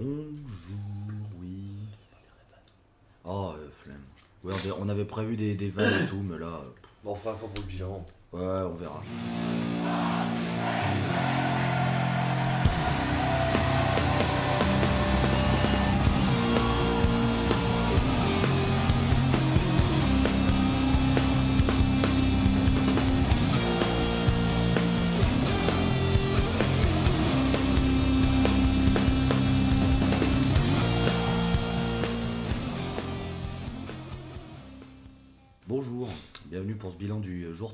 Bonjour, oui. Oh, euh, flemme. Ouais, on avait- on avait prévu des, des vannes et tout, mais là, euh, Bon, on fera un fois pour le bilan. ouais, on verra.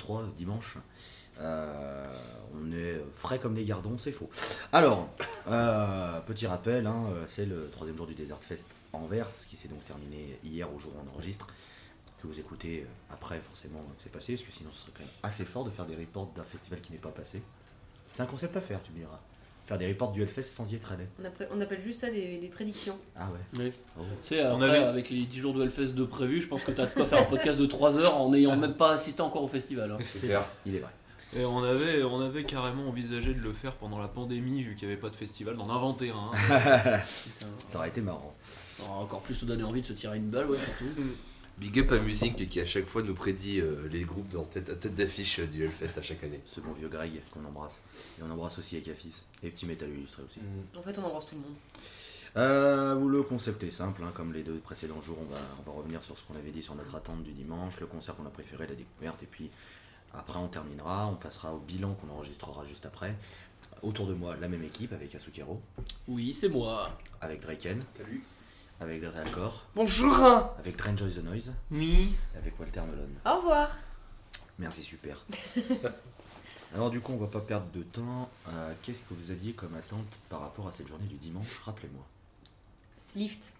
3, dimanche. Euh, on est frais comme des gardons, c'est faux. Alors, euh, petit rappel, hein, c'est le troisième jour du Desert Fest Anvers, qui s'est donc terminé hier au jour où on enregistre. Que vous écoutez après, forcément, c'est passé, parce que sinon ce serait quand même assez fort de faire des reports d'un festival qui n'est pas passé. C'est un concept à faire, tu me diras. Faire des reports du Hellfest sans y être allé. On appelle, on appelle juste ça des, des prédictions. Ah ouais. Oui. Oh. Tu sais, On avait- avec les 10 jours de Hellfest de prévu, je pense que tu as de quoi faire un podcast de 3 heures en n'ayant même pas assisté encore au festival. hein. C'est clair. Il est vrai. Et on avait, on avait carrément envisagé de le faire pendant la pandémie, vu qu'il n'y avait pas de festival, d'en inventer un. Putain. Ça aurait été marrant. Ça aura encore plus se donner envie de se tirer une balle, ouais, surtout. Big up à Musique qui à chaque fois nous prédit euh, les groupes dans tête, tête d'affiche euh, du Hellfest à chaque année. Ce bon vieux Greg qu'on embrasse. Et on embrasse aussi Ekafis. Et Petit Métal Illustré aussi. En fait, on embrasse tout le monde. Euh, le concept est simple, hein, comme les deux précédents jours, on va, on va revenir sur ce qu'on avait dit sur notre attente du dimanche, le concert qu'on a préféré, la découverte, et puis après on terminera, on passera au bilan qu'on enregistrera juste après. Autour de moi, la même équipe avec Asukero, Oui, c'est moi. avec Draken, Salut. Avec Drealcor, Bonjour avec Drenjoy the Noise, et avec Walter Melon. Au revoir Merci, super. Alors du coup, on va pas perdre de temps. Euh, Qu'est-ce que vous aviez comme attente par rapport à cette journée du dimanche? Rappelez-moi. Slift.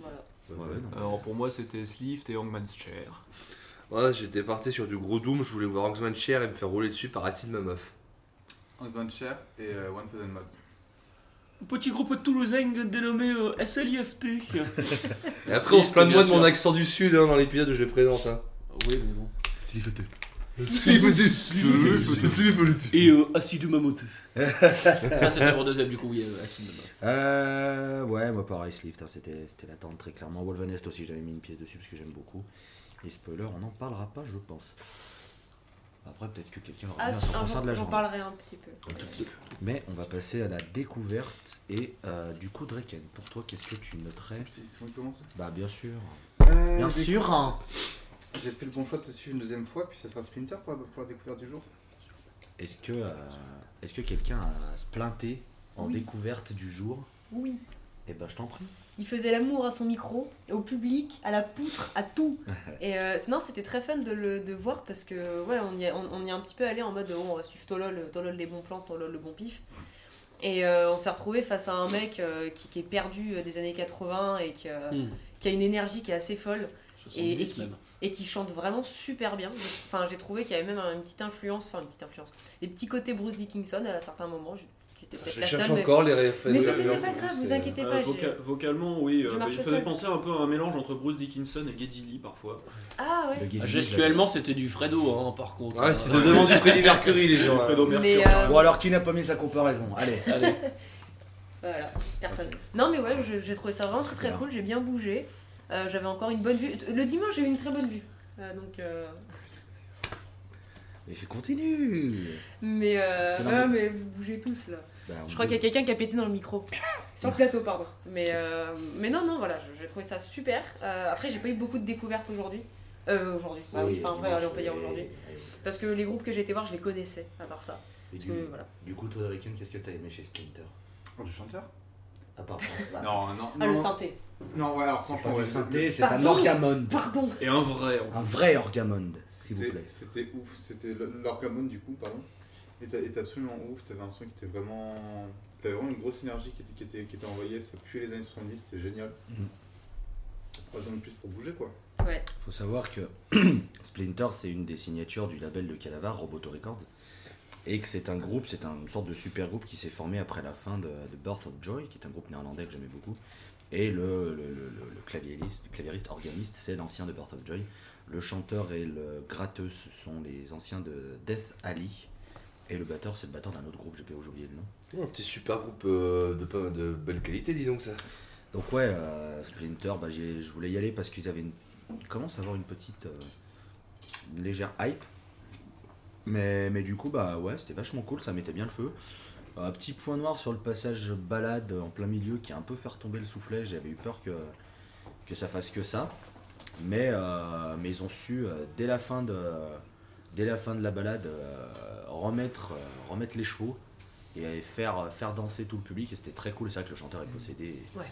Voilà. Ouais, non. Alors pour moi, c'était Slift et Hangman's Chair. Ouais, j'étais parti sur du gros Doom, je voulais voir Angsman Chair et me faire rouler dessus par Acid ma meuf. One Chair et euh, One Thousand Mods. Petit groupe toulousain dénommé euh, SLIFT. Et après, on se plaint de moi de mon accent du sud hein, dans l'épisode où je les présente. Hein. oui, mais bon. Et euh, Acide Mamote. Ça, c'était pour deuxième, du coup, oui, euh, Acide Mamote. Euh, ouais, moi pareil, Slift, hein, c'était c'était l'attente très clairement. Wolvenest aussi, j'avais mis une pièce dessus parce que j'aime beaucoup. Et spoiler, on n'en parlera pas, je pense. Après, peut-être que quelqu'un aura Ah, son ah, concert de la journée. parlerai un petit peu. Un tout petit peu. Mais on va passer à la découverte. Et euh, du coup, Draken, pour toi, qu'est-ce que tu noterais? C'est. Bah, bien sûr. Euh, Bien sûr, hein. J'ai fait le bon choix de te suivre une deuxième fois, puis ça sera Splinter pour la, pour la découverte du jour. Est-ce que, euh, est-ce que quelqu'un a se plainté en Oui. découverte du jour? Oui. Eh ben, je t'en prie. Il faisait l'amour à son micro, au public, à la poutre, à tout. Et euh, non, c'était très fun de le de voir parce que ouais, on y, est, on, on y est un petit peu allé en mode bon, on va suivre Tolol, Tolol les bons plans, Tolol le bon pif. Et euh, on s'est retrouvé face à un mec euh, qui, qui est perdu euh, des années 80 et qui, a- Hmm. qui a une énergie qui est assez folle 70 et qui- et qui chante vraiment super bien. Enfin, j'ai trouvé qu'il y avait même une petite influence, enfin une petite influence, des petits côtés Bruce Dickinson à certains moments. Je- J'étais peut-être Je la cherche seule, mais- encore les références. Mais c'est pas grave, vous inquiétez Euh, pas. vocalement, oui, Je euh, il faisait seul. penser un peu à un mélange entre Bruce Dickinson et Geddy Lee parfois. Ah ouais. Ah, gestuellement, c'était du Fredo, hein, par contre. Ouais, c'est de demande du Freddie Mercury, les gens. Fredo. Mercury. Mais, euh, Bon, alors, qui n'a pas mis sa comparaison? Allez. Allez. Voilà, personne. Non mais ouais, je- j'ai trouvé ça vraiment très très cool, j'ai bien bougé. Euh, J'avais encore une bonne vue. Le dimanche, j'ai eu une très bonne vue. Euh, donc, euh, Mais je continue. Mais, euh, ouais, mais vous bougez tous là. Bah, Je crois qu'il y a quelqu'un qui a pété dans le micro. Sur le plateau, pardon. Mais, euh, mais non, non, voilà, j'ai trouvé ça super. Euh, après, j'ai pas eu beaucoup de découvertes aujourd'hui. Euh, aujourd'hui. Bah oui, enfin, allez, on peut dire aujourd'hui. Parce que les groupes que j'ai été voir, je les connaissais, à part ça. et Parce du, que, voilà. du coup, toi, Draken, qu'est-ce que t'as aimé chez Splinter? Oh, du chanteur? À part ça. Non, non. Ah, non. le synthé. Non, ouais, alors franchement, ouais, le- synthé, le- c'est un Pardon orgamonde. Pardon Et un vrai. Un vrai orgamonde, s'il vous C'était plaît. c'était ouf, c'était le- l'orgamone du coup, pardon. Et était absolument ouf, t'avais un son qui était vraiment. T'avais vraiment une grosse énergie qui était, qui était, qui était envoyée, ça puait les années 70, c'était génial. Mhm. Pas besoin de plus pour bouger quoi. Ouais. faut savoir que Splinter, c'est une des signatures du label de Calavar, Roboto Records. Et que c'est un groupe, c'est un- une sorte de super groupe qui s'est formé après la fin de, de Birth of Joy, qui est un groupe néerlandais que j'aimais beaucoup. Et le, le, le- le- le claviériste, claviériste organiste, c'est l'ancien de Birth of Joy. Le chanteur et le gratteux, ce sont les anciens de Death Alley. Et le batteur, c'est le batteur d'un autre groupe, j'ai pas oublié le nom. Un petit super groupe euh, de, pas- de belle qualité, dis donc ça. Donc ouais, euh, Splinter, bah, je voulais y aller parce qu'ils avaient une... ils commencent à avoir une petite euh, une légère hype. Mais, mais du coup, bah ouais, c'était vachement cool, ça mettait bien le feu. Un petit point noir sur le passage balade en plein milieu qui a un peu fait retomber le soufflet. J'avais eu peur que, que ça fasse que ça. Mais, euh, mais ils ont su, dès, la fin de, dès la fin de la balade, euh, remettre, euh, remettre les chevaux et faire, faire danser tout le public. Et c'était très cool. C'est vrai que le chanteur est possédé. Ouais.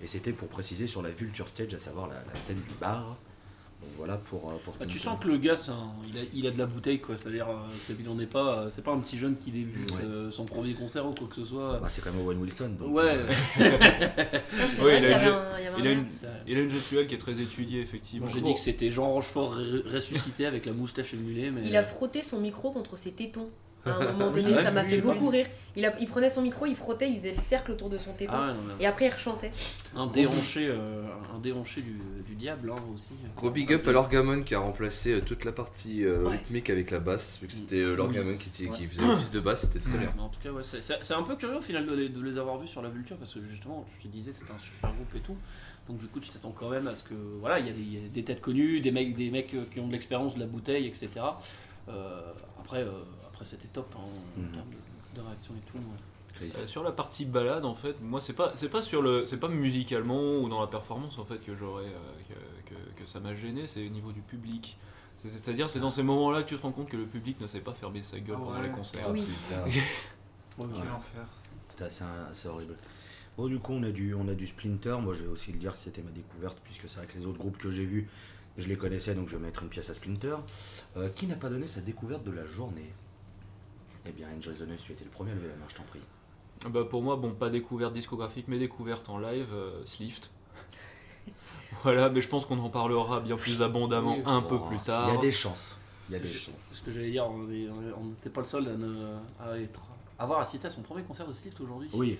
Et c'était pour préciser sur la Vulture Stage, à savoir la, la scène du bar. Donc voilà pour, euh, Bah, tu sens que le gars, un- il, a, il a de la bouteille, quoi. C'est-à-dire, euh, c'est, il en est pas, euh, c'est pas un petit jeune qui débute Ouais. euh, son premier concert ou quoi que ce soit. Bah, c'est quand même Owen Wilson. donc, ouais, euh, il a une- un, il y avait un il a air. une- c'est- Il a une gestuelle qui est très étudiée, effectivement. J'ai dit que c'était Jean Rochefort ré- ressuscité avec la moustache et le mulet, mais. Il a frotté son micro contre ses tétons. À un moment donné, Ouais, ça m'a fait beaucoup rire. Il, a- il prenait son micro, il frottait, il faisait le cercle autour de son téton. Ah ouais, non, mais- Et après, il rechantait. un déhanché, euh, un déhanché du, du diable hein, aussi. Gros big up à l'orgamon qui a remplacé euh, toute la partie euh, Ouais. rythmique avec la basse, vu que c'était euh, l'orgamon qui, qui Ouais. faisait l'office de basse, c'était très bien. Mais en tout cas, ouais, c'est- un peu curieux au final de les, de les avoir vus sur la Vulture parce que justement, tu te disais que c'était un super groupe et tout. Donc du coup, tu t'attends quand même à ce que voilà, il y, a des- il y a des têtes connues, des mecs, des mecs qui ont de l'expérience de la bouteille, etc. Euh, après, euh, après c'était top hein, en Mhm. termes de, de réaction et tout. ouais. Euh, sur la partie balade, en fait, moi, c'est pas, c'est pas sur le, c'est pas musicalement ou dans la performance en fait que j'aurais, euh, que, que- que ça m'a gêné, c'est au niveau du public. C'est- C'est-à-dire, c'est dans ces moments-là que tu te rends compte que le public ne sait pas fermer sa gueule Ah pendant les concerts. Ah, Oui. putain, Ouais, ouais. C'était assez, assez horrible. Bon, du coup, on a du, on a du Splinter. Moi, je vais aussi le dire que c'était ma découverte, puisque c'est vrai que les autres groupes que j'ai vus, je les connaissais, donc je vais mettre une pièce à Splinter. Euh, qui n'a pas donné sa découverte de la journée? Eh bien, Enjoy the Noise, tu étais le premier à lever la main, je t'en prie. Bah, pour moi, bon, pas découverte discographique, mais découverte en live, euh, Slift. voilà, mais je pense qu'on en parlera bien plus abondamment Oui, un peu plus tard. Il y a des chances. Il y a des Je- chances. Ce que j'allais dire, on n'était pas le seul à, ne- à être, avoir assisté à son premier concert de Slift aujourd'hui. Oui.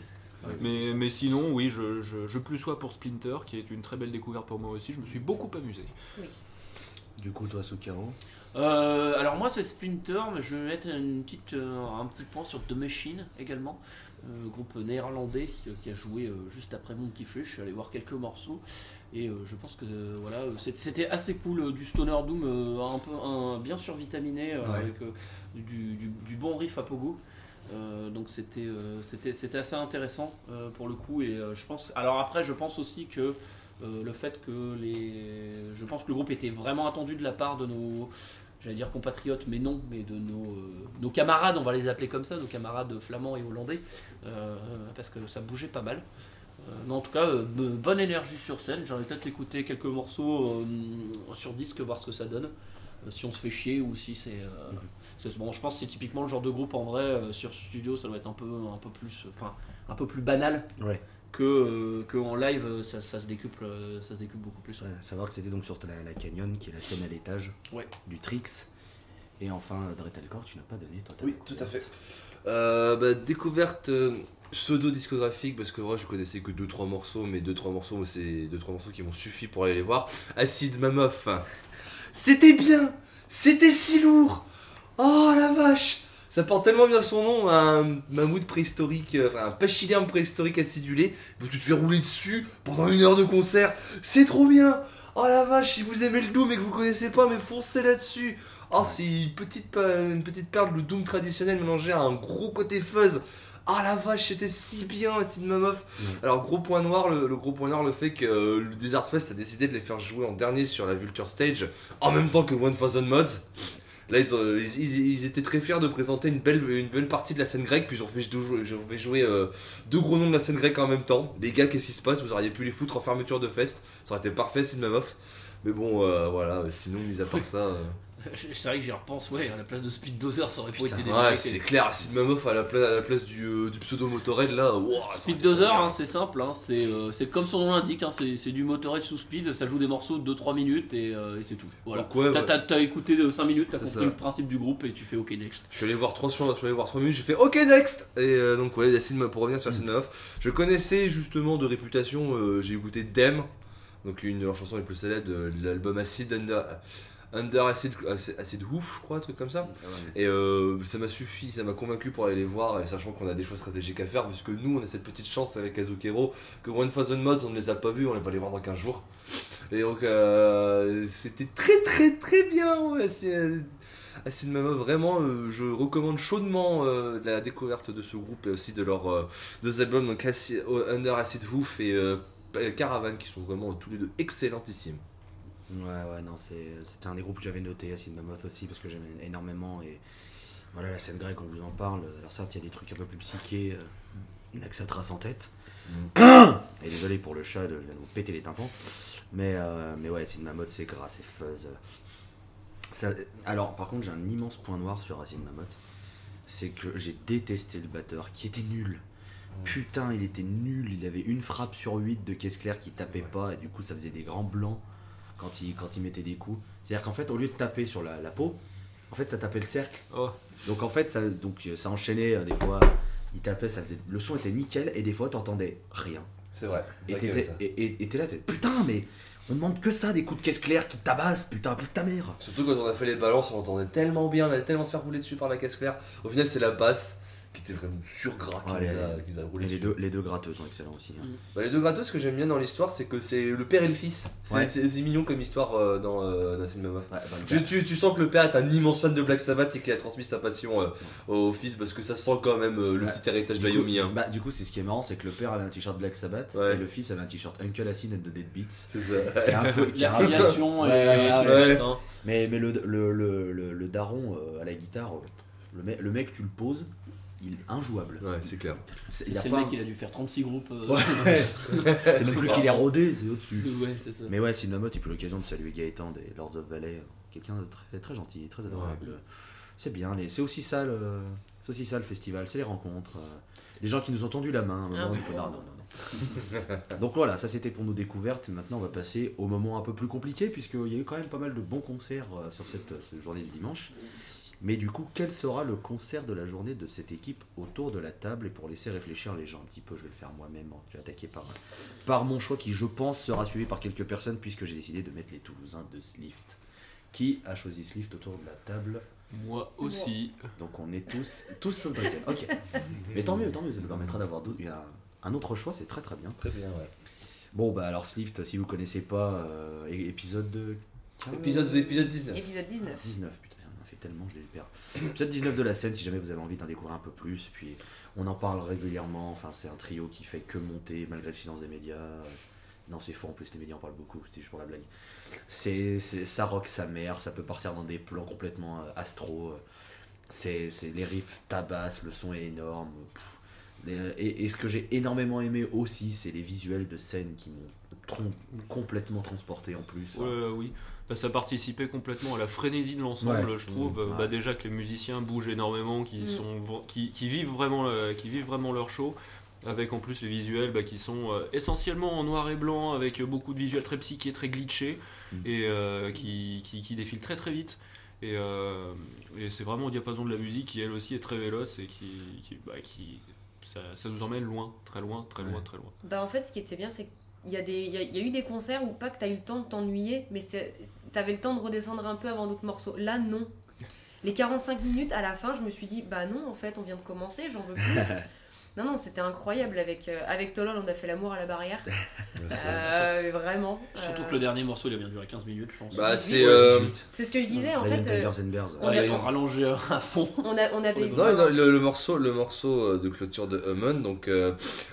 Mais, mais sinon, oui, je, je, je plus sois pour Splinter, qui est une très belle découverte pour moi aussi. Je me suis beaucoup amusé. Oui. Du coup, toi, Sukaro Euh, alors moi c'est Splinter, mais je vais mettre une petite, euh, un petit point sur The Machine également, euh, groupe néerlandais qui, a joué juste après Monkey Fish. Je suis allé voir quelques morceaux et je pense que voilà, c'était assez cool, du stoner doom un peu un, bien survitaminé Ouais. avec du, du- du bon riff à pogo. Euh, donc c'était euh, c'était assez intéressant euh, pour le coup et je pense alors après je pense aussi que le fait que les je pense que le groupe était vraiment attendu de la part de nos j'allais dire compatriotes mais non mais de nos, euh, nos camarades on va les appeler comme ça nos camarades flamands et hollandais euh, parce que ça bougeait pas mal. Euh, mais en tout cas bonne énergie sur scène. J'aurais peut-être écouté quelques morceaux sur disque voir ce que ça donne si on se fait chier ou si c'est euh, c'est- bon je pense que c'est typiquement le genre de groupe en vrai euh, sur studio ça doit être un peu un peu plus enfin un peu plus banal. Ouais. Que, euh, que en live euh, ça, ça se décuple euh, ça se décuple beaucoup plus ouais. Savoir que c'était donc sur la, la Canyon, qui est la scène à l'étage Ouais. du Trix. Et enfin, Dretelcore, tu n'as pas donné toi Oui, tout à fait. Euh, bah, découverte pseudo-discographique, parce que moi je connaissais que 2-3 morceaux, mais 2-3 morceaux, c'est 2-3 morceaux qui m'ont suffi pour aller les voir. Acid Mammoth, c'était bien, c'était si lourd. Oh la vache, ça porte tellement bien son nom, un mammouth préhistorique, euh, enfin un pachyderme préhistorique acidulé, tu te fais rouler dessus pendant une heure de concert, c'est trop bien. Oh la vache, si vous aimez le Doom et que vous connaissez pas, mais foncez là-dessus. Oh, c'est une petite, une petite perle de Doom traditionnel mélangée à un gros côté fuzz. Ah la vache, c'était si bien Mammoth. Ouais. Alors gros point noir, le, le gros point noir, le fait que euh, le Desert Fest a décidé de les faire jouer en dernier sur la Vulture Stage en même temps que One Thousand Mods. Là, ils, étaient très fiers de présenter une belle, partie de la scène grecque, puis ils ont fait jouer, euh, deux gros noms de la scène grecque en même temps. Les gars, qu'est-ce qui se passe? Vous auriez pu les foutre en fermeture de fest, ça aurait été parfait, Acid Mammoth. Mais bon, euh, voilà, sinon, mis à part ça. euh, C'est vrai que j'y repense, ouais, à la place de Speed Dozer, ça aurait pas été des Ouais, c'est clair, Acid Mammoth à la place, à la place du, euh, du pseudo Motorhead là. Wow, Speed Dozer, hein, c'est simple, hein, c'est euh, c'est comme son nom l'indique, hein, c'est du Motorhead sous speed, ça joue des morceaux de 2-3 minutes et, euh, et c'est tout. Voilà. Ouais, T'as ouais. écouté de 5 minutes, t'as compris ça. le principe du groupe et tu fais OK next. Je suis allé voir 3 je suis allé voir 3 minutes, j'ai fait OK next Et donc ouais, Acid pour revenir sur Acid Mammoth, je connaissais justement de réputation, j'ai écouté Dem, donc une de leurs chansons les plus célèbres de l'album Acid Under, Under Acid, Acid, Acid Hoof, je crois, un truc comme ça. Et euh, ça m'a suffi, ça m'a convaincu pour aller les voir, et sachant qu'on a des choix stratégiques à faire, puisque nous on a cette petite chance avec Azukero que One Thousand Mods on ne les a pas vus, on va les voir dans 15 jours. Et donc euh, c'était très très très bien, ouais, c'est. euh, Acid Mammoth, vraiment, euh, je recommande chaudement euh, la découverte de ce groupe et aussi de leurs euh, deux albums, donc Acid- Under Acid Hoof et Caravan, qui sont vraiment tous les deux excellentissimes. Ouais, ouais, non, c'est- c'était un des groupes que j'avais noté, Acid Mammoth aussi, parce que j'aime énormément. Et voilà, la scène grecque, on vous en parle. Alors, certes, il y a des trucs un peu plus psychés, euh, Naxatras en tête. Et désolé pour le chat, je viens de vous péter les tympans. Mais, euh, mais ouais, Acid Mammoth, c'est gras, c'est fuzz. Ça- alors, par contre, j'ai un immense point noir sur Acid Mammoth. C'est que j'ai détesté le batteur, qui était nul. Putain, il était nul. Il avait une frappe sur 8 de caisse claire qui tapait pas, et du coup, ça faisait des grands blancs quand il, quand il mettait des coups. C'est-à-dire qu'en fait, au lieu de taper sur la, la peau, en fait, ça tapait le cercle. Oh. Donc en fait, ça, donc, ça enchaînait euh, des fois. Il tapait, ça faisait, le son était nickel, et des fois, t'entendais rien. C'est vrai. Et t'étais et- et- et t'es là, t'es putain, mais on demande que ça, des coups de caisse claire qui tabassent, putain, applique ta mère. Surtout quand on a fait les balances, on entendait tellement bien, on allait tellement se faire rouler dessus par la caisse claire. Au final, c'est la basse qui était vraiment surgras qui, nous les- a, qui nous a roulé Et les dessus. deux, les deux gratteux sont excellents aussi. hein. Bah, les deux gratteux, ce que j'aime bien dans l'histoire, c'est que c'est le père et le fils. C'est Ouais. c'est- c'est mignon comme histoire euh, dans euh, Mammoth. Ouais, bah, le Tu, tu- tu sens que le père est un immense fan de Black Sabbath et qu'il a transmis sa passion euh, au fils parce que ça sent quand même euh, le Ouais. petit héritage de du coup- Yomi. Hein. Bah, du coup, c'est ce qui est marrant, c'est que le père avait un t-shirt Black Sabbath Ouais. et le fils avait un t-shirt Uncle Acid and the Dead Beats. C'est ça. Qui est un peu, qui est un peu- L'affiliation Ouais, et ouais, tout le hein. Mais, mais le, le, le, le, le daron euh, à la guitare, euh, le, mec, le mec, tu le poses, il est injouable. Ouais, c'est clair. C'est le mec, un- il a dû faire 36 groupes. euh, Ouais. c'est même plus qu'il est rodé, c'est au-dessus. Ouais, c'est ça. Mais ouais, Cinnamot, il peut l'occasion de saluer Gaëtan des Lords of Valley, quelqu'un de très, très gentil, très adorable. C'est bien, les- c'est aussi ça le, c'est aussi ça le festival, c'est les rencontres, euh, les gens qui nous ont tendu la main. Ah oui. non, non, non. Donc voilà, ça c'était pour nos découvertes. Maintenant, on va passer au moment un peu plus compliqué, puisqu'il y a eu quand même pas mal de bons concerts euh, sur cette, cette journée du dimanche. Mais du coup, quel sera le concert de la journée de cette équipe autour de la table? Et pour laisser réfléchir les gens un petit peu, je vais le faire moi-même. hein. Je vais attaquer par, par mon choix qui, je pense, sera suivi par quelques personnes, puisque j'ai décidé de mettre les Toulousains de Slift. Qui a choisi Slift autour de la table? Moi aussi. Donc on est tous, tous sauf Duncan. Ok. Mais tant mieux, tant mieux, ça nous permettra d'avoir un autre choix, c'est très très bien. Très bien, ouais. Bon, bah alors Slift, si vous connaissez pas, euh, épisode de. Épisode, épisode 19. Épisode 19. 19, tellement, je les perds. Épisode 19 de la scène, si jamais vous avez envie d'en découvrir un peu plus. Puis on en parle régulièrement. Enfin, c'est un trio qui fait que monter malgré le silence des médias. Non, c'est faux en plus, les médias en parlent beaucoup, c'était juste pour la blague. C'est, ça rock sa mère, ça peut partir dans des plans complètement euh, astro. euh. C'est, les riffs tabassent, le son est énorme. Et, ce que j'ai énormément aimé aussi, c'est les visuels de scène qui m'ont complètement transporté en plus. Ouais, oui. Bah, ça participait complètement à la frénésie de l'ensemble, Ouais. je trouve. Mmh. Euh, Bah, Ouais. déjà que les musiciens bougent énormément, qui, Mmh. sont, qui, qui vivent vraiment, le- qui vivent vraiment leur show. Avec en plus les visuels bah, qui sont euh, essentiellement en noir et blanc, avec euh, beaucoup de visuels très psychés, très glitchés, Mm. et euh, qui, qui, qui défilent très très vite. Et, euh, et c'est vraiment au diapason de la musique qui elle aussi est très véloce et qui, qui, bah, qui ça, ça nous emmène loin, très loin, très loin, Ouais. très loin. Bah en fait, ce qui était bien, c'est qu'il y, a des- il y, a- y a eu des concerts où pas que tu as eu le temps de t'ennuyer, mais c'est- t'avais le temps de redescendre un peu avant d'autres morceaux. Là, non. Les 45 minutes à la fin, je me suis dit, bah non, en fait, on vient de commencer, j'en veux plus. non, non, c'était incroyable. Avec, euh, avec Tolol, on a fait l'amour à la barrière. Euh, vraiment. Surtout euh, que le dernier morceau il a bien duré 15 minutes, je pense. Bah, 18, c'est. euh, C'est ce que je disais, en Lion, fait. euh, Tigers and Bears. on a- rallongé à fond. on, a, on avait. Non, non, le, le morceau, le morceau de clôture de Hummon, donc euh,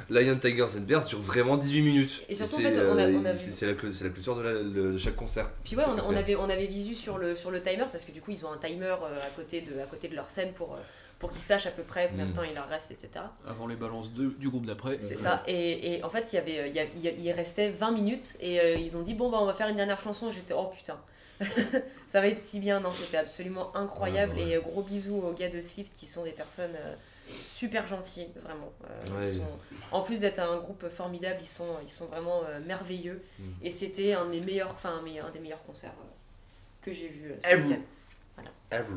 Lion, Tigers and Bears, dure vraiment 18 minutes. Et surtout, en c'est, fait, on a- on a c'est- la, clôt- c'est la clôture de, la- le- de chaque concert. Puis ouais, on, on avait, on avait visu sur le, sur le timer, parce que du coup, ils ont un timer à, côté de, à côté de leur scène pour, euh, pour qu'ils sachent à peu près combien de Mm. temps il leur reste, etc. Avant les balances de- du groupe d'après. C'est ça. Et, et en fait, il y avait, il, y a- il y a- il restait 20 minutes et euh, ils ont dit bon bah on va faire une dernière chanson. J'étais oh putain, ça va être si bien. Non, c'était absolument incroyable. Ouais, ouais. Et euh, gros bisous aux gars de Swift qui sont des personnes euh, super gentilles, vraiment. Euh, Ouais. ils sont- en plus d'être un groupe formidable, ils sont, ils sont vraiment euh, merveilleux. Mm. Et c'était un des meilleurs, enfin un, meilleur- un des meilleurs concerts euh, que j'ai vu. euh. Ever.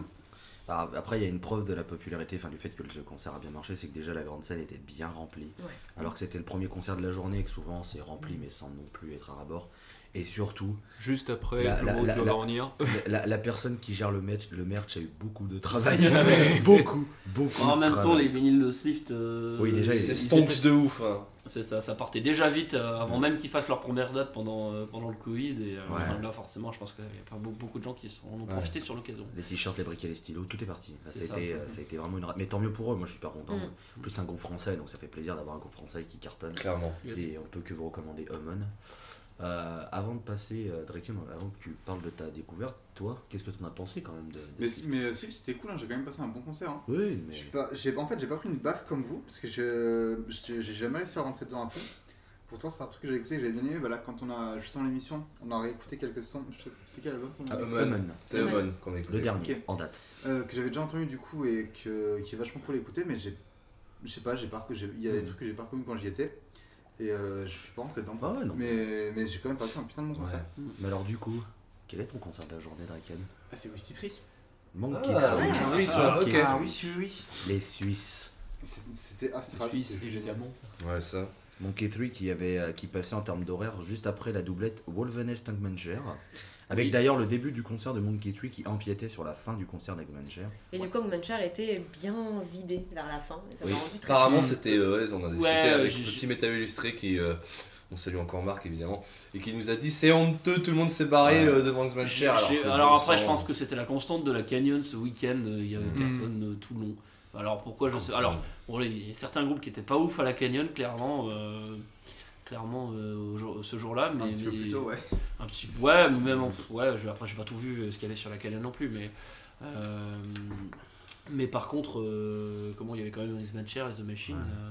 Alors, après, il y a une preuve de la popularité, enfin du fait que le concert a bien marché, c'est que déjà la grande salle était bien remplie. Ouais. Alors que c'était le premier concert de la journée, que souvent c'est rempli, mais sans non plus être à rabord. Et surtout, Juste après, La- le la- la- la- la, la personne qui gère le merch, le merch a eu beaucoup de travail. beaucoup, beaucoup. En de même temps, les vinyles de Swift. euh, Oui, déjà, C'est ils stonks de ouf. hein. C'est ça, ça partait déjà vite euh, avant même qu'ils fassent leur première date pendant, euh, pendant le Covid. Et euh, Ouais. enfin, là, forcément, je pense qu'il n'y a pas beaucoup, de gens qui sont, en ont Ouais. profité sur l'occasion. Les t-shirts, les briquets, les stylos, tout est parti. Ça, C'est a ça. été, ça a été vraiment une. Mais tant mieux pour eux, moi je suis super content. Mm. Plus, un groupe français, donc ça fait plaisir d'avoir un groupe français qui cartonne. Clairement. Et on peut que vous recommander Hummon. Euh, avant de passer, euh, Draken, avant que tu parles de ta découverte, toi, qu'est-ce que tu en as pensé quand même de, de Mais, Swift mais euh, Swift, c'était cool, hein, j'ai quand même passé un bon concert. hein. Oui, mais. Pas, j'ai, en fait, j'ai pas pris une baffe comme vous, parce que je, j'ai, j'ai jamais réussi à rentrer dedans à fond. Pourtant, c'est un truc que j'ai écouté, que j'avais bien aimé. Bah, là, quand on a, juste avant l'émission, on a réécouté quelques sons. C'est quel album qu'on a Ah. C'est qu'on a écouté. Le dernier, Ok. en date. Euh, Que j'avais déjà entendu du coup et que, qui est vachement cool à écouter, mais j'ai, je sais pas, j'ai pas, j'ai- il y a des trucs que j'ai pas reconnus quand j'y étais. Et euh, je suis pas rentré dedans. Ah ouais, non. Mais, mais j'ai quand même passé un putain de bon concert. Mais alors, du coup, quel est ton concert de la journée, Draken Ah, c'est Whisty Tree. Monkey Ah, Tree. oui, Ah. Ah oui, oui, oui. Les Suisses. C'était astral, Suisse, c'était génial. évidemment. Ouais, ça. Monkey Tree qui, avait, euh, qui passait en termes d'horaire juste après la doublette Wolvenes Tankmanger. Avec Oui. d'ailleurs le début du concert de Monkey Tree qui empiétait sur la fin du concert d'Eggmanger. Et du coup, Mancher était bien vidé vers la fin. Et ça m'a Oui. rendu très Apparemment, c'était. euh, ouais, on a discuté Ouais, avec j'ai- Petit Métal Illustré qui. euh, on salue encore Marc évidemment. Et qui nous a dit c'est honteux, tout le monde s'est barré Ouais. euh, devant Cher. que alors après, je pense que c'était la constante de la Canyon ce week-end. Il y avait Mm. personne tout le long. Alors pourquoi je sais Alors, bon, il y a certains groupes qui étaient pas ouf à la Canyon, clairement. Clairement euh, ce jour-là. Mais, Un petit peu plus tôt, ouais. un petit ouais mais même en- ouais je- après j'ai pas tout vu euh, ce qu'il y avait sur la Canyon non plus mais euh, mais par contre euh, comment il y avait quand même X-Men Chair et The Machine Ouais. euh,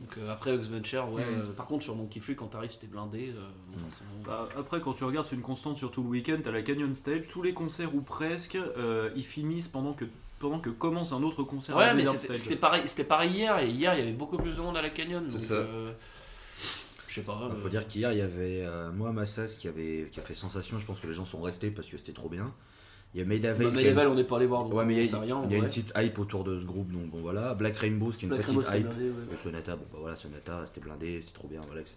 donc euh, après X-Men Chair ouais Mm. euh, par contre sur Monkey Free quand t'arrives c'était blindé euh, bon, Mm. Bah, après, quand tu regardes, c'est une constante sur tout le week-end. T'as la Canyon Stage, tous les concerts ou presque, euh, ils finissent pendant que, pendant que commence un autre concert ouais mais c'était pareil hier et hier il y avait beaucoup plus de monde à la Canyon C'est ça. euh, je sais pas Il euh, faut dire qu'hier il y avait euh, moi Massas qui, avait, qui a fait sensation. Je pense que les gens sont restés parce que c'était trop bien. Il y a Medieval. bah, Medieval on n'est pas allé voir donc Ouais, mais il y a, sait rien il y a une petite hype autour de ce groupe, donc bon voilà. Black Rainbow, qui est une Black petite Rainbow, hype. blindé, ouais. Et Sonata, bon bah voilà, Sonata, c'était blindé, c'était trop bien, voilà, etc.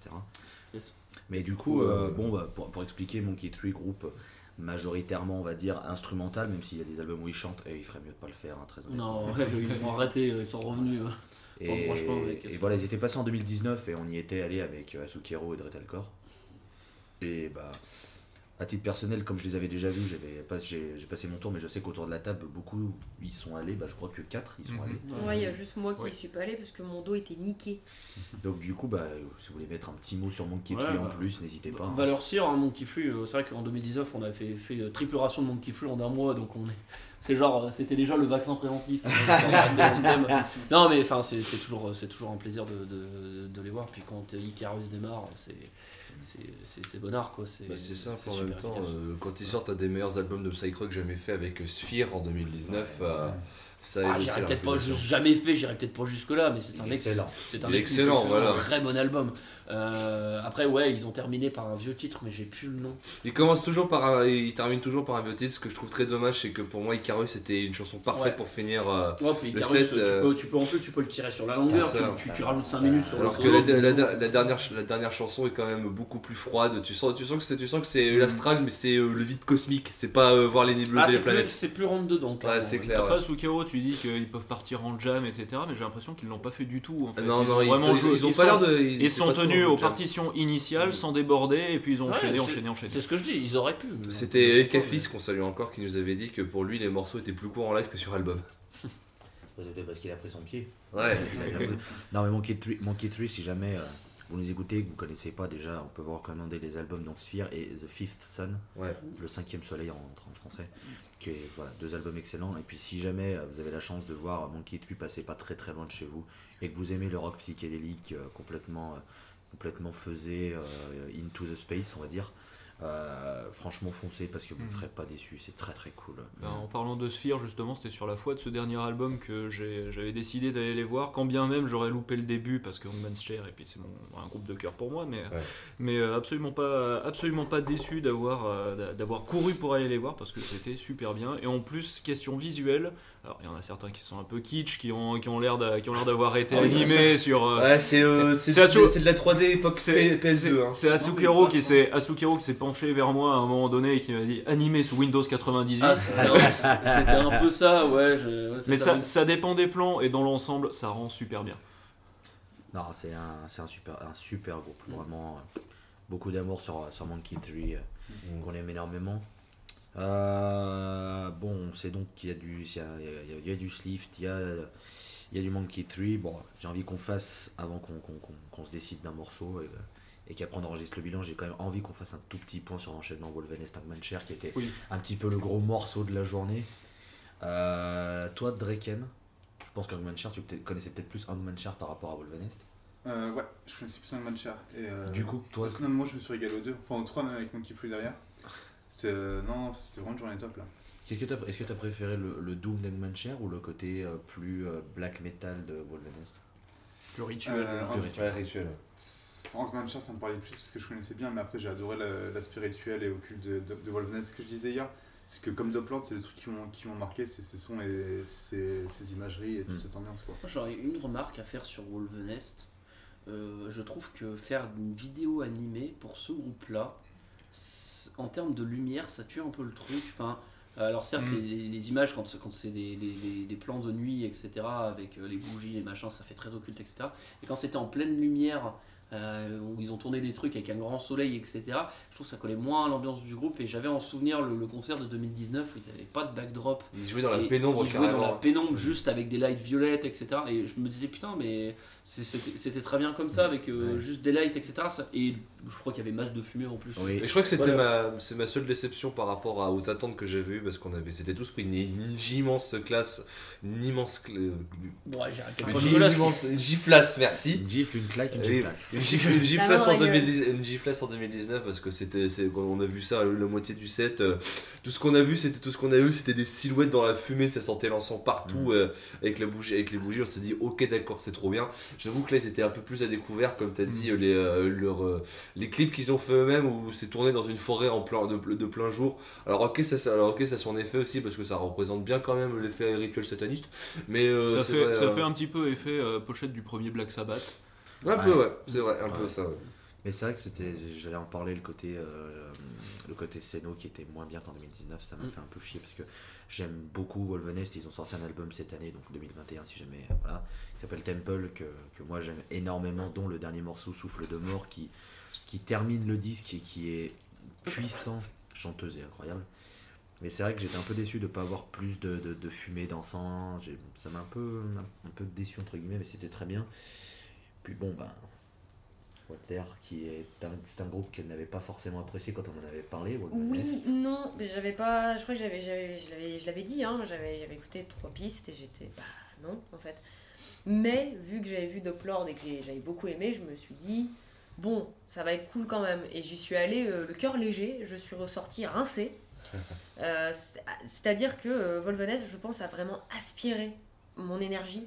Yes. Mais du coup, euh, bon, bah, pour, pour expliquer, Monkey Tree, groupe majoritairement, on va dire, instrumental, même s'il y a des albums où ils chantent, et il ferait mieux de pas le faire, hein, très honnêtement. non ouais, ils ont arrêté ils sont revenus hein. Et, Bon, franchement, avec- et voilà, ils étaient passés en 2019 et on y était allé avec euh, Asukero et Dretalcore. Et bah, à titre personnel, comme je les avais déjà vus, j'avais pas- j'ai j'ai passé mon tour, mais je sais qu'autour de la table, beaucoup y sont allés. Bah, je crois que 4 y sont Mhm. allés. Ouais, il y a juste moi qui Ouais. y suis pas allée parce que mon dos était niqué. Donc, du coup, bah, si vous voulez mettre un petit mot sur Monkey en bah, plus, n'hésitez pas. hein. Valeur sûre, hein, Monkey Free, euh, c'est vrai qu'en 2019 on avait fait, fait euh, triple ration de Monkey Free en un mois, donc on est. C'est genre, euh, c'était déjà le vaccin préventif. hein, non mais enfin c'est c'est toujours, c'est toujours un plaisir de, de, de les voir. Puis quand Icarus démarre, c'est c'est- c'est c'est bonnard quoi. C'est Bah, c'est simple en même temps, euh, quand ils sortent un des meilleurs albums de Psychrock jamais fait avec Sphere en 2019, euh, ça Ah, a j'irai peut-être pas jamais fait, j'irai peut-être pas jusque là, mais c'est un ex- Excellent. C'est un, excellent, c'est voilà. un très bon album. Euh, après ouais, ils ont terminé par un vieux titre, mais j'ai plus le nom. Il commence toujours par un, il termine toujours par un vieux titre. Ce que je trouve très dommage, c'est que pour moi, Icarus c'était une chanson parfaite Ouais. pour finir. euh, Ouais, puis Le Icarus, set, tu, euh, peux, tu peux en plus tu peux le tirer sur la longueur, tu, ça. tu, tu rajoutes 5 minutes sur alors que la, la- la- la dernière, la dernière chanson est quand même beaucoup plus froide. Tu sens, tu sens que c'est, tu sens que c'est l'astral, mais c'est euh, le vide cosmique. C'est pas euh, voir les nébuleuses Ah, et les planètes. c'est plus rentre dedans. clairement, c'est ouais. clair. Après, Sukero, tu dis qu'ils peuvent partir en jam, etc. Mais j'ai l'impression qu'ils l'ont pas fait du tout. En fait. non, ils non, ont ils, vraiment sont- joué- ils ont ils pas l'air de. Ils sont tenus aux jam. partitions initiales sans déborder et puis ils ont Ouais, enchaîné, enchaîné, enchaîné. C'est ce que je dis, ils auraient pu. C'était Cafis qu'on salue encore qui nous avait dit que pour lui les morceaux étaient plus courts en live que sur album. Parce qu'il a pris son pied. Ouais. Non, mais Monkey Tree, Monkey Tree, si jamais euh, vous nous écoutez, que vous connaissez pas déjà, on peut vous recommander les albums donc Sphere et The Fifth Sun, Ouais. le cinquième soleil en, en français, qui est voilà, deux albums excellents. Et puis si jamais euh, vous avez la chance de voir Monkey Tree passer pas très très loin de chez vous et que vous aimez le rock psychédélique euh, complètement, euh, complètement faisé euh, into the space, on va dire. Euh, franchement, foncez parce que vous ne Mhm. serez pas déçus. C'est très très cool. Ben, en parlant de Sphere, justement, c'était sur la foi de ce dernier album que j'avais décidé d'aller les voir, quand bien même j'aurais loupé le début parce que Hangman's Chair, et puis c'est un groupe de cœur pour moi, mais, mais euh, absolument, pas, absolument pas déçu d'avoir euh, d'a- d'avoir couru pour aller les voir parce que c'était super bien. Et en plus, question visuelle, alors il y en a certains qui sont un peu kitsch, qui ont, qui ont l'air d'a- qui ont l'air d'avoir été Ah animés sur. euh, Ouais, c'est euh, c'est- c'est c'est- Asu- c'est de la 3D époque c'est P- PS2. hein. c'est Asukero qui s'est Asukero qui s'est penché vers moi à un moment donné et qui m'a dit animé sous Windows 98. Ah, c'était un, c'était un peu ça, ouais. je- ouais, c'est mais ça. ça, dépend des plans et dans l'ensemble ça rend super bien. Non, c'est un, c'est un super, un super groupe. Vraiment, euh, beaucoup d'amour sur, sur Monkey Tree, euh, Mm. qu'on aime énormément. Euh, bon, on sait donc qu'il y a du, il y a, il y a- il y a du Slift, il y a, il y a du Monkey Tree. Bon, j'ai envie qu'on fasse avant qu'on qu'on- qu'on- qu'on se décide d'un morceau et, et qu'après on enregistre le bilan. J'ai quand même envie qu'on fasse un tout petit point sur l'enchaînement Wolvenest Hangman Chair qui était Oui. un petit peu le gros morceau de la journée. Euh, toi, Draken, je pense qu'Hangman Chair, tu connaissais peut-être plus Hangman Chair par rapport à Wolvenest. Euh, ouais, je connaissais plus un Manchar. Et, euh, Du coup, toi, non, moi je me suis régalé aux deux. Enfin, aux trois, même avec Monkey Free derrière. C'est, euh, non, c'était vraiment une journée top là. Qu'est-ce que t'as- Est-ce que tu as préféré le, le Doom d'Hangman Chair ou le côté euh, plus euh, black metal de Wolvenest? Plus rituel. Euh, rituel. Ouais, rituel. Manchar, ça me parlait plus parce que je connaissais bien, mais après j'ai adoré la- l'aspect rituel et occulte de, de, de Wolfness. Ce que je disais hier, c'est que comme Doppler, c'est le truc qui m'ont qui m'ont marqué, c'est ces sons et ces, ces imageries et toute Mm. cette ambiance. Quoi. Moi, J'aurais une remarque à faire sur Wolvenest. Euh, je trouve que faire une vidéo animée pour ce groupe-là, en termes de lumière, ça tue un peu le truc. Enfin, alors certes, Mm. les, les images, quand, c'est- quand c'est des, des plans de nuit, etc., avec euh, les bougies, les machins, ça fait très occulte, etc. Et quand c'était en pleine lumière, euh, où ils ont tourné des trucs avec un grand soleil, etc., je trouve que ça collait moins à l'ambiance du groupe. Et j'avais en souvenir le, le concert de 2019 où ils n'avaient pas de backdrop. Il jouait dans la pénombre il jouait dans la pénombre juste avec des lights violettes, etc. Et je me disais putain, mais c'était très bien comme ça avec euh, Ouais. juste des lights, etc. Et je crois qu'il y avait masse de fumée en plus. Oui. Et je crois que c'était Voilà. ma, c'est ma seule déception par rapport à- aux attentes que j'avais eues parce qu'on avait, c'était tous pris une, une immense classe, une immense, cl- Ouais, j'ai arrêté une, immense- une giflasse, merci. Une gifle, une claque, une giflasse. Une gifle- une La giflasse en dans la gueule. 2010 une giflasse en 2019 parce que c'était c'est quand on a vu ça la moitié du set euh, tout ce qu'on a vu c'était tout ce qu'on a eu c'était des silhouettes dans la fumée ça sentait l'encens partout Mm. euh, avec la bougie avec les bougies on s'est dit ok d'accord c'est trop bien j'avoue que là c'était un peu plus à découvert comme tu as dit les euh, leurs, euh, les clips qu'ils ont fait eux-mêmes où c'est tourné dans une forêt en plein de, de plein jour alors ok ça alors ok ça a son effet aussi parce que ça représente bien quand même l'effet rituel sataniste mais euh, ça fait, vrai, ça euh, fait un petit peu effet euh, pochette du premier Black Sabbath. Un peu Ouais. c'est vrai un peu ça. Mais c'est vrai que c'était, j'allais en parler, le côté, euh, le côté scéno qui était moins bien qu'en 2019, ça m'a Mm. fait un peu chier parce que j'aime beaucoup Wolvenest, ils ont sorti un album cette année, donc 2021 si jamais, voilà, qui s'appelle Temple, que, que moi j'aime énormément, dont le dernier morceau Souffle de mort qui, qui termine le disque et qui est puissant, chanteuse et incroyable. Mais c'est vrai que j'étais un peu déçu de ne pas avoir plus de, de, de fumée, d'encens, ça m'a un peu, un peu déçu entre guillemets, mais c'était très bien. Puis bon, ben, Walter, qui est un, c'est un groupe qu'elle n'avait pas forcément apprécié quand on en avait parlé. Oui, non, mais j'avais pas. Je crois que j'avais, j'avais, je l'avais, je l'avais dit, hein, j'avais, j'avais écouté trois pistes et j'étais. Bah non, en fait. Mais vu que j'avais vu Doplord et que j'ai- j'avais beaucoup aimé, je me suis dit, bon, ça va être cool quand même. Et j'y suis allée euh, le cœur léger, je suis ressortie rincée. Euh, c'est- C'est-à-dire que euh, je pense, a vraiment aspiré mon énergie.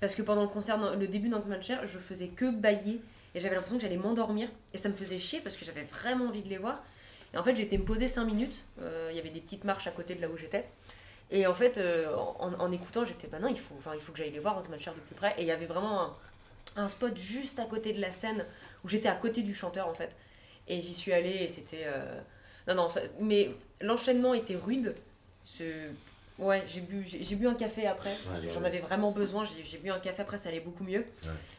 Parce que pendant le concert, le début d'Antman Chair, je faisais que bailler et j'avais l'impression que j'allais m'endormir. Et ça me faisait chier parce que j'avais vraiment envie de les voir. Et en fait, j'étais me poser 5 minutes. Euh, Il y avait des petites marches à côté de là où j'étais. Et en fait, euh, en, écoutant, j'étais, bah non, il faut, il faut que j'aille les voir, Antman Chair de plus près. Et il y avait vraiment un, spot juste à côté de la scène où j'étais à côté du chanteur en fait. Et j'y suis allée et c'était. euh, Non, non, mais l'enchaînement était rude. Ce- Ouais, j'ai bu, j'ai bu un café après. ouais, J'en avais vraiment besoin. J'ai j'ai bu un café après, ça allait beaucoup mieux.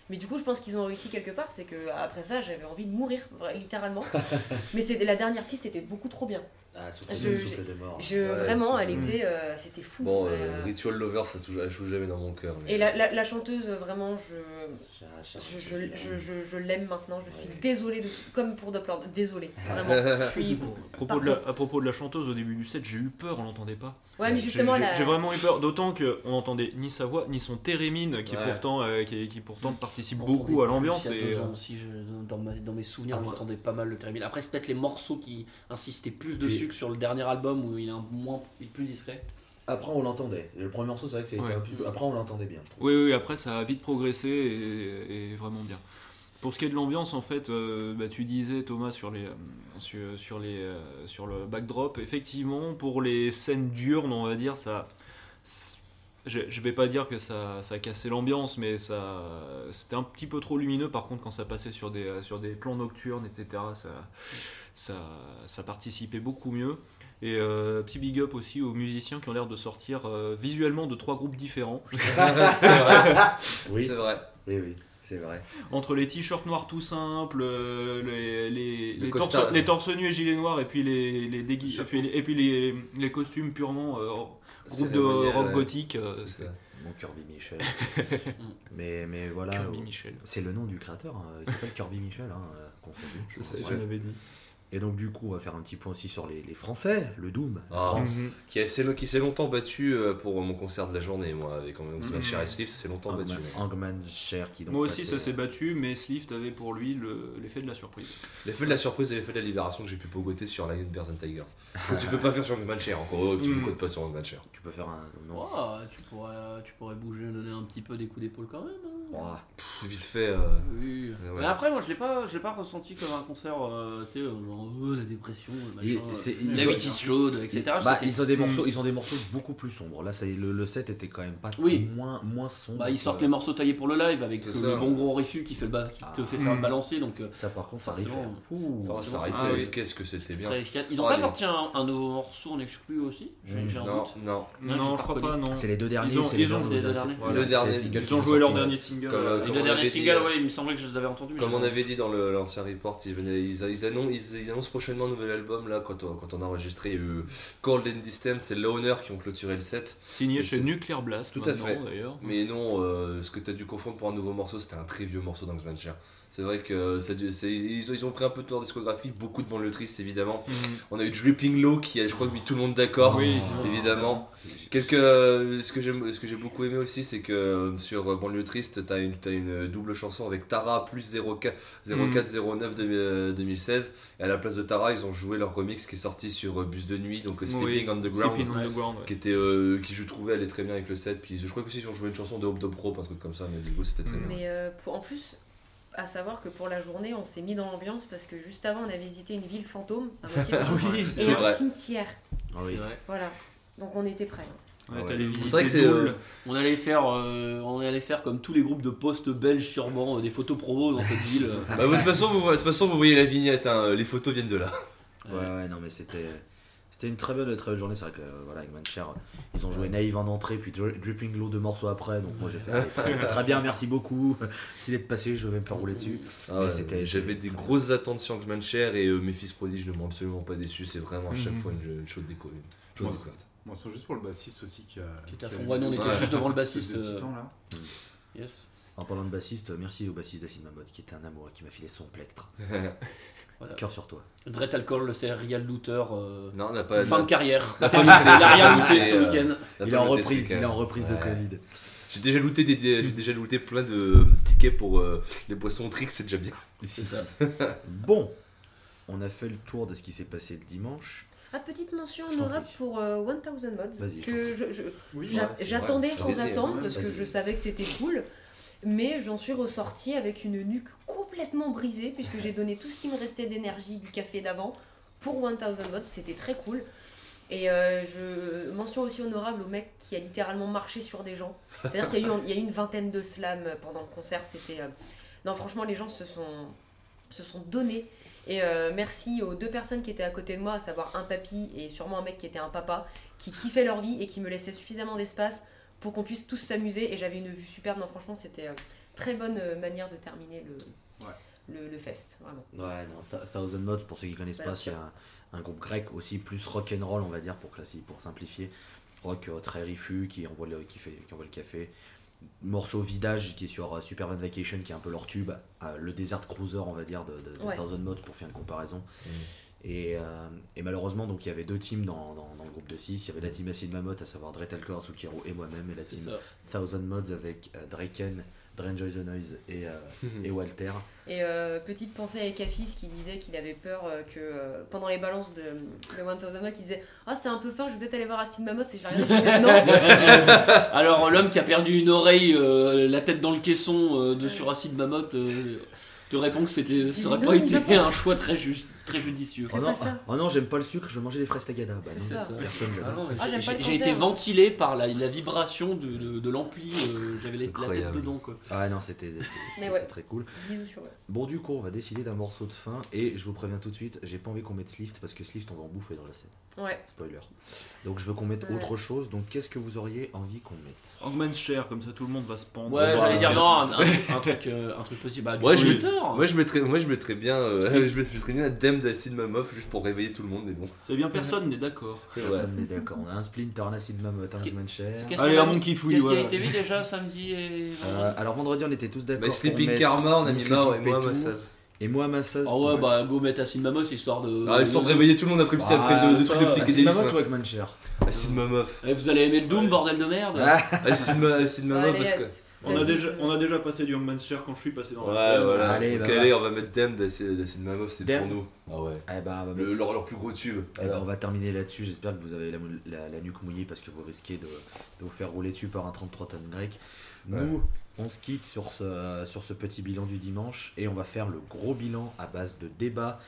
Mais du coup, je pense qu'ils ont réussi quelque part. C'est que après ça, j'avais envie de mourir, littéralement. mais c'est la dernière piste était beaucoup trop bien. Ah, souffle, Je- de, souffle de mort. Je, Ouais, vraiment, elle était, euh, c'était fou. Bon, Euh, euh, Ritual Lover, ça touche, elle joue jamais dans mon cœur. mais- et la, la, la chanteuse, vraiment, je, je, je, je, je, je l'aime maintenant. Je suis Ouais. désolée, de, comme pour Doppler, désolée. Vraiment. Je suis... À propos, de la, à propos de la chanteuse au début du set, j'ai eu peur, on l'entendait pas. Ouais, mais J'ai- justement, j'ai vraiment eu peur, d'autant qu'on n'entendait ni sa voix, ni son térémine, qui, Ouais. pourtant, euh, qui, qui pourtant participe On beaucoup à l'ambiance et euh, ans aussi, je- dans, ma- dans mes souvenirs, on Après- entendait pas mal le Terrible. Après, c'est peut-être les morceaux qui insistaient plus dessus que sur le dernier album où il est un moins, il est plus discret. Après, on l'entendait. Le premier morceau, c'est vrai que c'était Ouais. un peu- Après, on l'entendait bien, je trouve. Oui, oui, après ça a vite progressé et, et vraiment bien. Pour ce qui est de l'ambiance, en fait, euh, bah, tu disais Thomas sur, les, euh, sur, sur, les, euh, sur le backdrop, effectivement, pour les scènes diurnes, on va dire, ça. Je, je vais pas dire que ça, ça cassait l'ambiance, mais ça, c'était un petit peu trop lumineux. Par contre, quand ça passait sur des, euh, sur des plans nocturnes, etc., ça, ça, ça participait beaucoup mieux. Et euh, petit big up aussi aux musiciens qui ont l'air de sortir euh, visuellement de trois groupes différents. c'est vrai. Oui, C'est vrai. oui, oui, c'est vrai. Entre les t-shirts noirs tout simples, euh, les, les, Le les, torse, les torse nus et gilets noirs, et puis les, les et puis, les- et puis les, les costumes purement euh, groupe de rock gothique. euh, C'est Kirby Michel. mais, mais voilà. Kirby euh, Michel. C'est le nom du créateur. hein. Il s'appelle Kirby Michel, hein, euh, qu'on. Je Bref. l'avais dit. Et donc, du coup, on va faire un petit point aussi sur les, les Français, le Doom. Ah. France. Mhm. Qui a- s'est qui s'est longtemps battu euh, pour mon concert de la journée, moi, avec mon Mhm. Cher et Sleeve, ça s'est longtemps battu. Hangman Cher qui donc Moi aussi, passait- ça s'est battu, mais Slift avait pour lui le- l'effet de la surprise. L'effet de la surprise et l'effet de la libération que j'ai pu pogoter sur Lion Bears and Tigers. Ce que tu peux pas faire sur Hangman Cher, encore que tu Mm. ne codes pas sur Hangman Cher. Tu peux faire un. Non. Oh, tu, pourrais, tu pourrais bouger, donner un petit peu des coups d'épaule quand même. hein. Pff, Vite fait. euh, Oui. Ouais. Mais après, moi, je l'ai pas, je l'ai pas ressenti comme un concert, euh, euh, la dépression, le machin, euh, la ont- bêtise chaude, etc. Bah, ils ont des morceaux, ils ont des morceaux beaucoup plus sombres. Là, c'est le, le set était quand même pas Oui. moins moins sombre. Bah, ils sortent les morceaux taillés pour le live avec C'est le ça. bon gros riff qui, fait le bas- qui te Ah. fait faire le balancier. Donc, euh, Ça, par contre, ça arrive. Oh, ça arrive, Ah oui. qu'est-ce que c'était c'est bien. Ils ont Oh, pas sorti un, un nouveau morceau en exclu aussi J'ai Mm. j'ai un Non, doute. non. Non, je crois pas, non. C'est les deux derniers. Ils ont- ils ont- gens- c'est les deux derniers. dernier. singles joué leur dernier ouais. single. Euh, euh, dernier single, il me semblait que je les avais entendus. Comme on avait dit dans l'ancien report, ils, venaient, ils, ils annoncent, ils, annoncent prochainement un nouvel album. Là, quand on, quand on a enregistré, il y a eu Cold and Distance et Loner qui ont clôturé le set. Signé Et chez c'est- Nuclear Blast, Tout à fait. d'ailleurs. Mais non, euh, ce que tu as dû confondre pour un nouveau morceau, c'était un très vieux morceau Cher. C'est vrai que ça, ils, ont, ils ont pris un peu de leur discographie, beaucoup de banlieues tristes évidemment. Mhm. On a eu Dripping Low qui a, je crois, mis tout le monde d'accord. Oui. évidemment. Quelques, ce que j'aime- ce que j'ai beaucoup aimé aussi, c'est que euh, sur euh, Banlieue Triste, t'as une, t'as une double chanson avec Tara plus 04, 0409 de- euh, 2016. Et à la place de Tara, ils ont joué leur remix qui est sorti sur Bus de nuit, donc Sleeping Oui, Underground. Sleeping Underground, ouais. Qui était, euh, qui je trouvais allait très bien avec le set. Puis je crois aussi ils ont joué une chanson de Hope Dop Rope, un truc comme ça, mais du coup c'était très Mm. bien. Mais euh, pour, en plus, à savoir que pour la journée, on s'est mis dans l'ambiance parce que juste avant, on a visité une ville fantôme, moitié Ah fantôme, oui, et un vrai. cimetière. Ah oui. C'est vrai. Voilà. Donc on était prêts. Ouais, Ah ouais. C'est vrai que c'est, euh, On allait faire, euh, on allait faire comme tous les groupes de postes belges sûrement, euh, des photos promo dans cette ville. Bah, de toute façon, vous, de toute façon, vous voyez la vignette, hein, les photos viennent de là. Ouais, ouais, non, mais c'était. C'était une très bonne, très belle journée. C'est vrai que euh, voilà, Eggman Cher, ils ont joué Naïve en entrée, puis Dri- Dripping Low deux morceaux après. Donc moi j'ai fait très, très bien, merci beaucoup. Merci d'être passé, je vais me faire rouler dessus. Ah Mais ouais, c'était- J'avais des grosses attentes sur Cher et euh, mes fils prodiges ne m'ont absolument pas déçu. C'est vraiment à chaque Mhm. fois une, une chaude déco. Une chaude découverte. Mention juste pour le bassiste aussi qui a. Qui était à fond. Ouais, nous, on était Ouais. juste devant le bassiste. euh, Titan, là. yes. En parlant de bassiste, merci au bassiste d'Acid Mammoth qui était un amour et qui m'a filé son plectre. Voilà. Cœur sur toi. Dread Alcohol, le serial looter. euh, non, on n'a pas. fin de carrière. Il a rien looté ce euh, week-end. Il est en reprise, il est en reprise de. Covid. J'ai déjà looté des, des- j'ai déjà looté plein de tickets pour euh, les boissons Trix, c'est déjà bien. C'est ça. Bon, on a fait le tour de ce qui s'est passé le dimanche. Ah, petite mention honorable prie. pour euh, 1000 Mods. Vas-y, Que je je- je- Oui, j'a- ouais. J'attendais Ouais, sans attendre parce que je savais que c'était cool. Mais j'en suis ressortie avec une nuque complètement brisée puisque j'ai donné tout ce qui me restait d'énergie du café d'avant pour 1000 Mods. C'était très cool. Et euh, je mention aussi honorable au mec qui a littéralement marché sur des gens. C'est-à-dire qu'il y a eu une vingtaine de slams pendant le concert. C'était euh, non franchement les gens se sont se sont donnés. Et euh, merci aux deux personnes qui étaient à côté de moi, à savoir un papy et sûrement un mec qui était un papa, qui kiffaient leur vie et qui me laissaient suffisamment d'espace pour qu'on puisse tous s'amuser. Et j'avais une vue superbe. Non, franchement, c'était euh, très bonne euh, manière de terminer le, Ouais. le, le fest. Vraiment. Ouais, non, Th- Thousand Mods, pour ceux qui connaissent pas, c'est un, un groupe grec aussi plus rock and roll, on va dire, pour, classer, pour simplifier. Rock euh, très rifu, qui envoie, le, qui, fait, qui envoie le café. Morceau Vidage, qui est sur Superman Vacation, qui est un peu leur tube. Euh, le Desert Cruiser, on va dire, de, de, de Ouais. Thousand Mods, pour faire une comparaison. Mm. Et, euh, et malheureusement, donc il y avait deux teams dans, dans, dans le groupe de 6. Il y avait la team Acid Mammoth, à savoir Dretalcor, Sukiro et moi-même, et la team ça. Thousand Mods avec euh, Draken, Dranjoy the Noise et, euh, et Walter. Et euh, petite pensée à Ekafis qui disait qu'il avait peur euh, que euh, pendant les balances de, de One Thousand Mock, il disait Ah, c'est un peu fort, je vais peut-être aller voir Acid Mammoth. Et je l'ai Alors l'homme qui a perdu une oreille, euh, la tête dans le caisson euh, de sur acide mammoth, euh, te répond que c'était, ça aurait Non, pas été un choix très juste, très judicieux. Oh non, ça. oh non, j'aime pas le sucre, je veux manger des fraises tagada. Bah C'est non, ça. Ah Ah, J'ai été ventilé par la, la vibration de, de- de l'ampli, euh, j'avais la, tête dedans quoi. Ah non, c'était ouais. très cool. Bon, du coup, on va décider d'un morceau de fin. Et je vous préviens tout de suite, j'ai pas envie qu'on mette Slift parce que Slift, on va en bouffer dans la scène. Ouais. Spoiler. Donc je veux qu'on mette Ouais. autre chose. Donc qu'est-ce que vous auriez envie qu'on mette? Hangman's Chair, comme ça tout le monde va se pendre. Ouais, Voilà. j'allais dire non, un, un- un truc, euh, un truc possible. Bah, du Ouais, je. Moi je mettrais, moi je mettrais bien, euh, je mettrais bien Dem d'Acid Mammoth juste pour réveiller tout le monde, mais bon. C'est bien, personne n'est d'accord. Personne n'est d'accord. On a un Splinter, un Acid Mammoth, un Human Share. Qu'est-ce Allez, qu'on à a- mon kiff, oui, Qu'est-ce qui a été vu déjà samedi et Euh, alors vendredi, on était tous d'accord. Mais pour Sleeping Karma, on a mis mort et moi. Massaz. Et moi, Massaz. Ah ouais, bah go mettre Acid Mammoth histoire de. Ah, histoire de réveiller tout le monde après, après deux, trucs de Acid Acid psychédélisme. Mammoth ou Human Share Acid Mammoth. Eh, vous allez aimer le Doom, bordel de merde Ah, Acid Ma- Acid Mammoth Allez, parce que. On a, déjà, on a déjà passé du Hangman's Chair quand je suis passé dans Ouais, la scène. voilà. Allez, Donc bah, allez, on va mettre Dem d'Acid Mammoth, c'est pour nous. Ah ouais. Eh ben, on va Le- leur, leur plus gros tube. Eh ben, on va terminer là-dessus. J'espère que vous avez la, mou- la- la nuque mouillée parce que vous risquez de, de vous faire rouler dessus par un 33 tonnes grec. Nous, Ouais. on se quitte sur ce, sur ce petit bilan du dimanche et on va faire le gros bilan à base de débats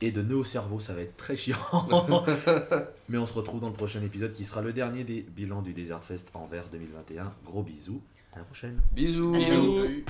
et de nœuds au cerveau. Ça va être très chiant. Mais on se retrouve dans le prochain épisode qui sera le dernier des bilans du Desert Fest Anvers 2021. Gros bisous. À la prochaine. Bisous. Bisous.